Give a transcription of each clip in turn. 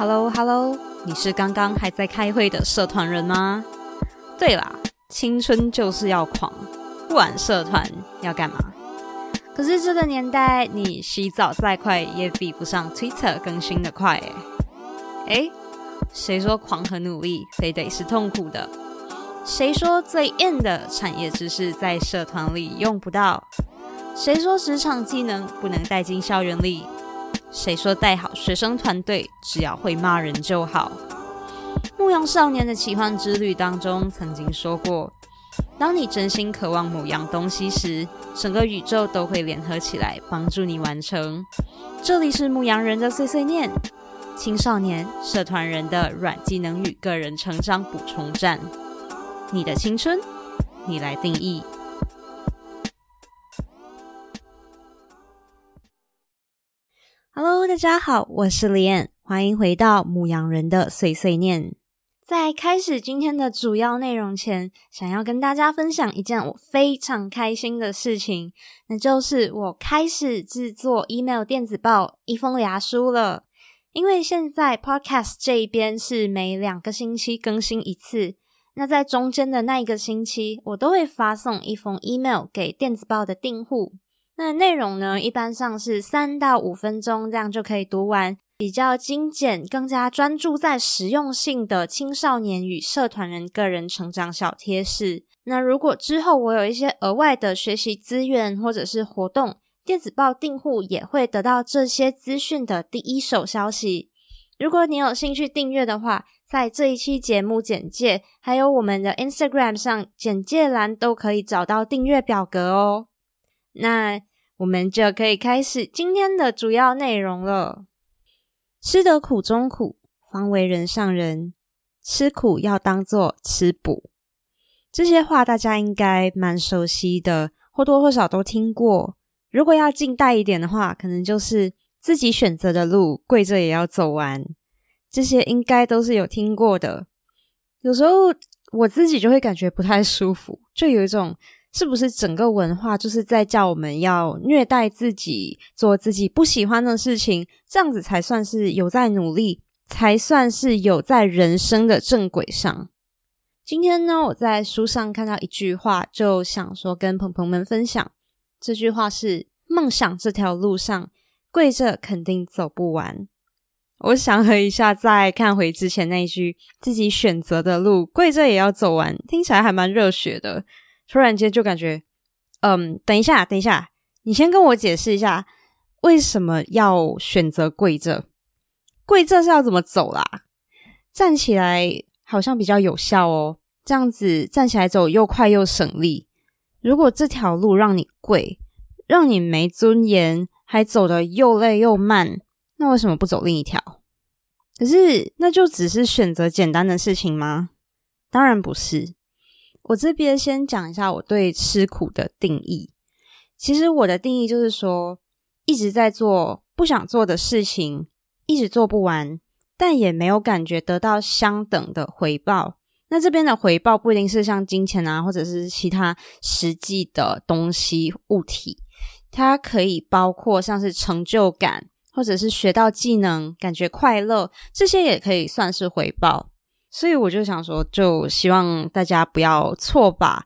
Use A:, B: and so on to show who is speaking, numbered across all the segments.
A: Hello Hello，你是刚刚还在开会的社团人吗？对啦，青春就是要狂，不玩社团要干嘛？可是这个年代，你洗澡再快也比不上 Twitter 更新的快诶。诶，谁说狂和努力非得是痛苦的？谁说最硬的产业知识在社团里用不到？谁说职场技能不能带进校园里？谁说带好学生团队只要会骂人就好？牧羊少年的奇幻之旅当中曾经说过，当你真心渴望某样东西时，整个宇宙都会联合起来帮助你完成。这里是牧羊人的碎碎念，青少年社团人的软技能与个人成长补充站。你的青春，你来定义。大家好，我是李燕，欢迎回到牧羊人的碎碎念。在开始今天的主要内容前，想要跟大家分享一件我非常开心的事情，那就是我开始制作 email 电子报一封牙书了。因为现在 podcast 这一边是每两个星期更新一次。那在中间的那一个星期，我都会发送一封 email 给电子报的订户。那内容呢，一般上是三到五分钟，这样就可以读完，比较精简，更加专注在实用性的青少年与社团人个人成长小贴士。那如果之后我有一些额外的学习资源或者是活动，电子报订户也会得到这些资讯的第一手消息。如果你有兴趣订阅的话，在这一期节目简介，还有我们的 Instagram 上简介栏都可以找到订阅表格哦。那我们就可以开始今天的主要内容了。吃得苦中苦，方为人上人。吃苦要当做吃补，这些话大家应该蛮熟悉的，或多或少都听过。如果要近代一点的话，可能就是自己选择的路，跪着也要走完。这些应该都是有听过的。有时候我自己就会感觉不太舒服，就有一种是不是整个文化就是在叫我们要虐待自己，做自己不喜欢的事情，这样子才算是有在努力，才算是有在人生的正轨上。今天呢，我在书上看到一句话，就想说跟朋朋们分享。这句话是：梦想这条路上，跪着肯定走不完。我想了一下，再看回之前那一句“自己选择的路，跪着也要走完”，听起来还蛮热血的。突然间就感觉，嗯，等一下，等一下，你先跟我解释一下，为什么要选择跪着？跪着是要怎么走啦？站起来好像比较有效哦，这样子站起来走又快又省力。如果这条路让你跪，让你没尊严，还走得又累又慢。那为什么不走另一条？可是那就只是选择简单的事情吗？当然不是。我这边先讲一下我对吃苦的定义。其实我的定义就是说，一直在做不想做的事情，一直做不完，但也没有感觉得到相等的回报。那这边的回报不一定是像金钱啊，或者是其他实际的东西物体，它可以包括像是成就感。或者是学到技能，感觉快乐，这些也可以算是回报。所以我就想说，就希望大家不要错把，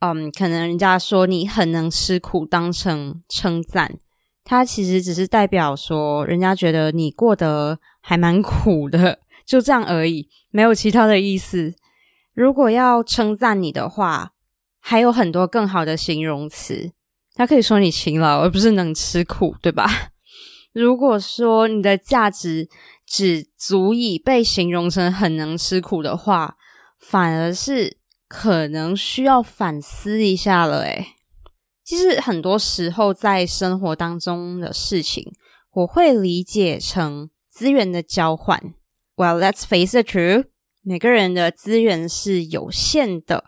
A: 嗯，可能人家说你很能吃苦当成称赞，它其实只是代表说人家觉得你过得还蛮苦的，就这样而已，没有其他的意思。如果要称赞你的话，还有很多更好的形容词，他可以说你勤劳，而不是能吃苦，对吧？如果说你的价值只足以被形容成很能吃苦的话，反而是可能需要反思一下了。诶其实很多时候在生活当中的事情，我会理解成资源的交换。Well, let's face the truth，每个人的资源是有限的，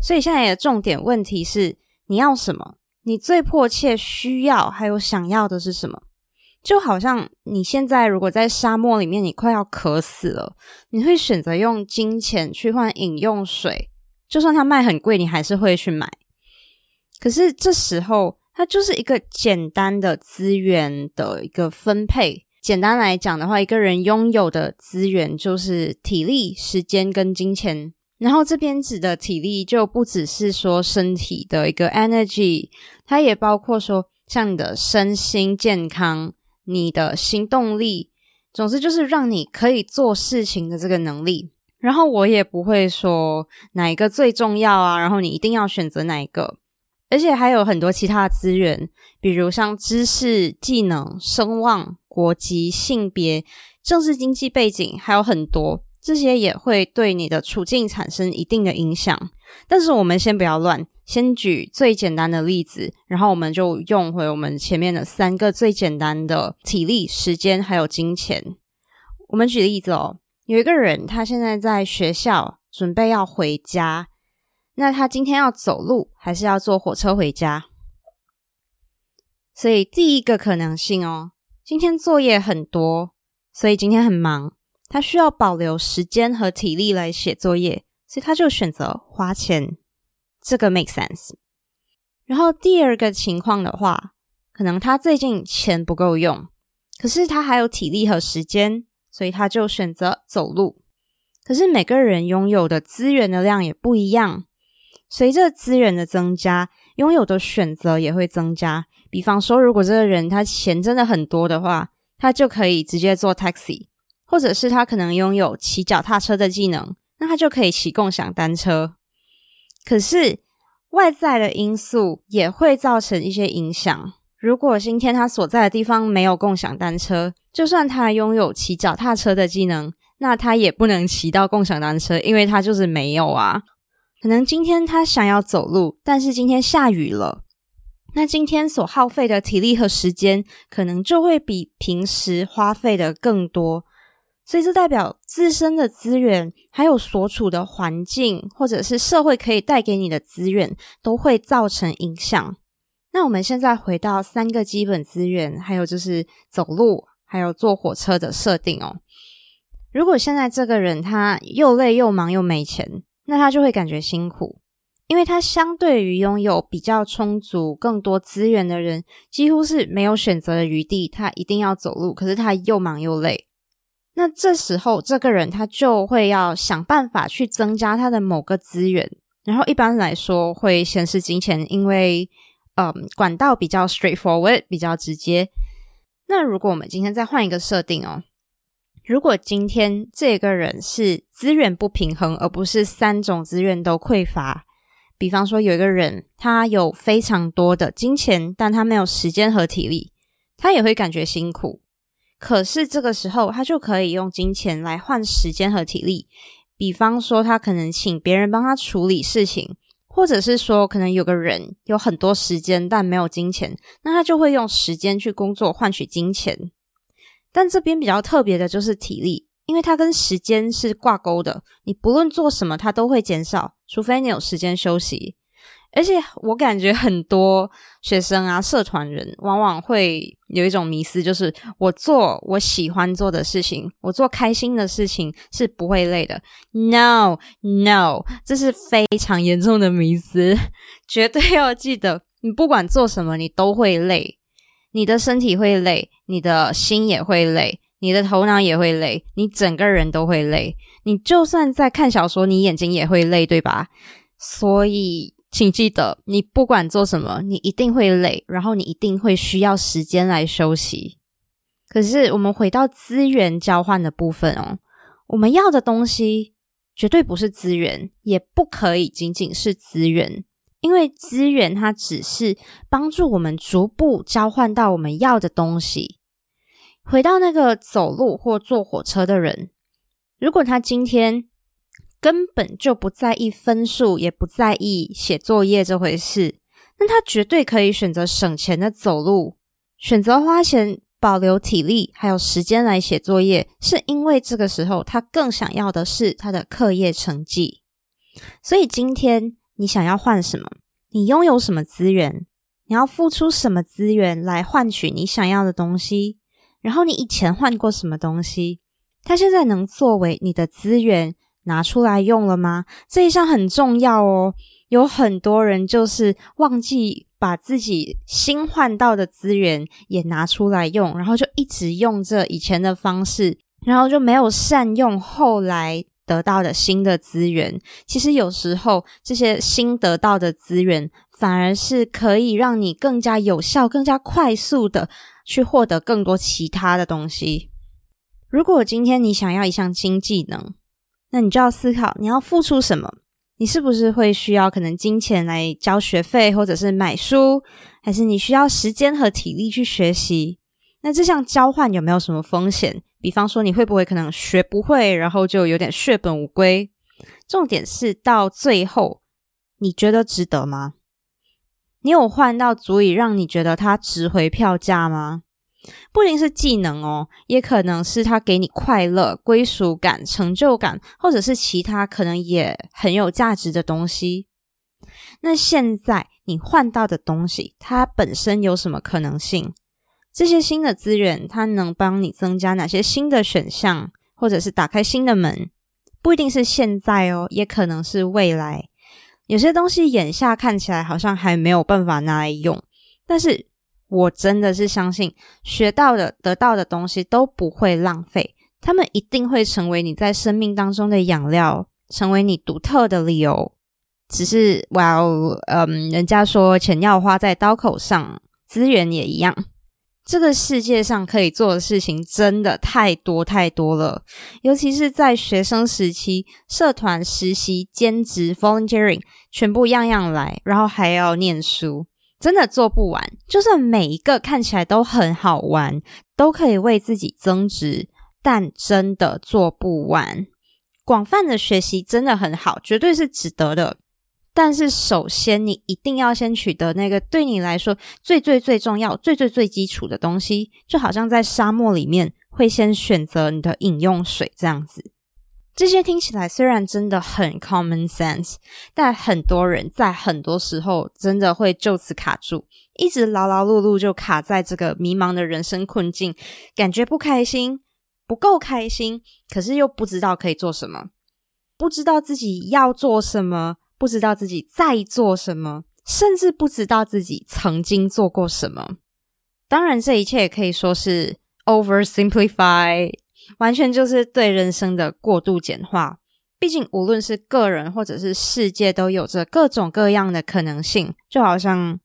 A: 所以现在的重点问题是你要什么？你最迫切需要还有想要的是什么？就好像你现在如果在沙漠里面，你快要渴死了，你会选择用金钱去换饮用水，就算它卖很贵，你还是会去买。可是这时候，它就是一个简单的资源的一个分配，简单来讲的话，一个人拥有的资源就是体力、时间跟金钱。然后这边指的体力就不只是说身体的一个 energy，它也包括说像你的身心健康、你的行动力，总之就是让你可以做事情的这个能力。然后我也不会说哪一个最重要啊，然后你一定要选择哪一个，而且还有很多其他的资源，比如像知识、技能、声望、国籍、性别、政治经济背景，还有很多。这些也会对你的处境产生一定的影响，但是我们先不要乱，先举最简单的例子，然后我们就用回我们前面的三个最简单的体力、时间还有金钱。我们举例子哦，有一个人他现在在学校准备要回家，那他今天要走路还是要坐火车回家？所以第一个可能性哦，今天作业很多，所以今天很忙。他需要保留时间和体力来写作业，所以他就选择花钱。这个 make sense。然后第二个情况的话，可能他最近钱不够用，可是他还有体力和时间，所以他就选择走路。可是每个人拥有的资源的量也不一样，随着资源的增加，拥有的选择也会增加。比方说，如果这个人他钱真的很多的话，他就可以直接坐 taxi。或者是他可能拥有骑脚踏车的技能，那他就可以骑共享单车。可是外在的因素也会造成一些影响。如果今天他所在的地方没有共享单车，就算他拥有骑脚踏车的技能，那他也不能骑到共享单车，因为他就是没有啊。可能今天他想要走路，但是今天下雨了，那今天所耗费的体力和时间，可能就会比平时花费的更多。所以这代表自身的资源，还有所处的环境，或者是社会可以带给你的资源，都会造成影响。那我们现在回到三个基本资源，还有就是走路，还有坐火车的设定哦。如果现在这个人他又累又忙又没钱，那他就会感觉辛苦，因为他相对于拥有比较充足、更多资源的人，几乎是没有选择的余地。他一定要走路，可是他又忙又累。那这时候，这个人他就会要想办法去增加他的某个资源，然后一般来说会先是金钱，因为嗯管道比较 straightforward，比较直接。那如果我们今天再换一个设定哦，如果今天这个人是资源不平衡，而不是三种资源都匮乏，比方说有一个人他有非常多的金钱，但他没有时间和体力，他也会感觉辛苦。可是这个时候，他就可以用金钱来换时间和体力。比方说，他可能请别人帮他处理事情，或者是说，可能有个人有很多时间但没有金钱，那他就会用时间去工作换取金钱。但这边比较特别的就是体力，因为它跟时间是挂钩的，你不论做什么，它都会减少，除非你有时间休息。而且我感觉很多学生啊，社团人往往会有一种迷思，就是我做我喜欢做的事情，我做开心的事情是不会累的。No，No，这是非常严重的迷思，绝对要记得，你不管做什么，你都会累，你的身体会累，你的心也会累，你的头脑也会累，你整个人都会累。你就算在看小说，你眼睛也会累，对吧？所以。请记得，你不管做什么，你一定会累，然后你一定会需要时间来休息。可是，我们回到资源交换的部分哦，我们要的东西绝对不是资源，也不可以仅仅是资源，因为资源它只是帮助我们逐步交换到我们要的东西。回到那个走路或坐火车的人，如果他今天。根本就不在意分数，也不在意写作业这回事。那他绝对可以选择省钱的走路，选择花钱保留体力还有时间来写作业，是因为这个时候他更想要的是他的课业成绩。所以今天你想要换什么？你拥有什么资源？你要付出什么资源来换取你想要的东西？然后你以前换过什么东西？它现在能作为你的资源？拿出来用了吗？这一项很重要哦。有很多人就是忘记把自己新换到的资源也拿出来用，然后就一直用着以前的方式，然后就没有善用后来得到的新的资源。其实有时候这些新得到的资源，反而是可以让你更加有效、更加快速的去获得更多其他的东西。如果今天你想要一项新技能，那你就要思考你要付出什么。你是不是会需要可能金钱来交学费，或者是买书，还是你需要时间和体力去学习？那这项交换有没有什么风险？比方说你会不会可能学不会，然后就有点血本无归？重点是到最后，你觉得值得吗？你有换到足以让你觉得它值回票价吗？不一定是技能哦，也可能是他给你快乐、归属感、成就感，或者是其他可能也很有价值的东西。那现在你换到的东西，它本身有什么可能性？这些新的资源，它能帮你增加哪些新的选项，或者是打开新的门？不一定是现在哦，也可能是未来。有些东西眼下看起来好像还没有办法拿来用，但是。我真的是相信，学到的、得到的东西都不会浪费，他们一定会成为你在生命当中的养料，成为你独特的理由。只是，哇哦，嗯，人家说钱要花在刀口上，资源也一样。这个世界上可以做的事情真的太多太多了，尤其是在学生时期，社团、实习、兼职、volunteering，全部样样来，然后还要念书。真的做不完，就算每一个看起来都很好玩，都可以为自己增值，但真的做不完。广泛的学习真的很好，绝对是值得的。但是首先，你一定要先取得那个对你来说最最最重要、最最最基础的东西，就好像在沙漠里面会先选择你的饮用水这样子。这些听起来虽然真的很 common sense，但很多人在很多时候真的会就此卡住，一直劳劳碌碌就卡在这个迷茫的人生困境，感觉不开心，不够开心，可是又不知道可以做什么，不知道自己要做什么，不知道自己在做什么，甚至不知道自己曾经做过什么。当然，这一切也可以说是 oversimplify。完全就是对人生的过度简化。毕竟，无论是个人或者是世界，都有着各种各样的可能性。就好像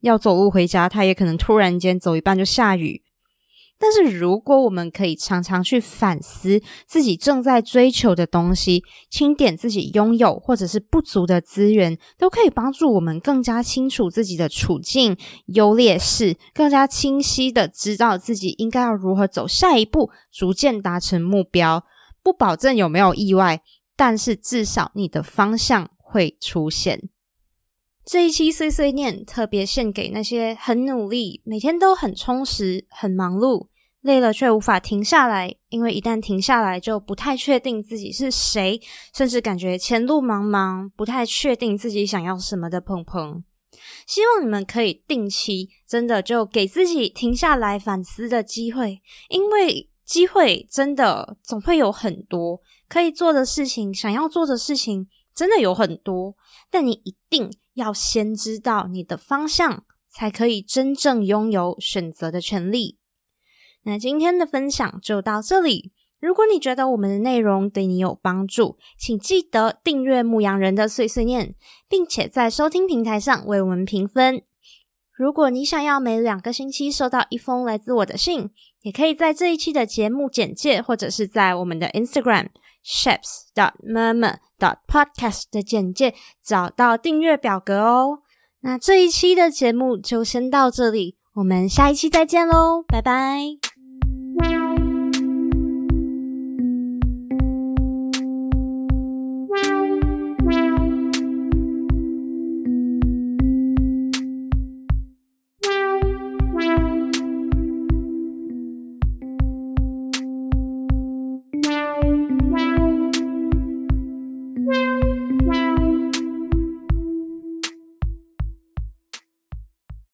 A: 要走路回家，他也可能突然间走一半就下雨。但是，如果我们可以常常去反思自己正在追求的东西，清点自己拥有或者是不足的资源，都可以帮助我们更加清楚自己的处境优劣势，更加清晰的知道自己应该要如何走下一步，逐渐达成目标。不保证有没有意外，但是至少你的方向会出现。这一期碎碎念特别献给那些很努力、每天都很充实、很忙碌、累了却无法停下来，因为一旦停下来就不太确定自己是谁，甚至感觉前路茫茫、不太确定自己想要什么的鹏鹏。希望你们可以定期真的就给自己停下来反思的机会，因为机会真的总会有很多可以做的事情，想要做的事情真的有很多，但你一定。要先知道你的方向，才可以真正拥有选择的权利。那今天的分享就到这里。如果你觉得我们的内容对你有帮助，请记得订阅牧羊人的碎碎念，并且在收听平台上为我们评分。如果你想要每两个星期收到一封来自我的信，也可以在这一期的节目简介，或者是在我们的 Instagram。Shapes. dot mama. dot podcast 的简介找到订阅表格哦。那这一期的节目就先到这里，我们下一期再见喽，拜拜。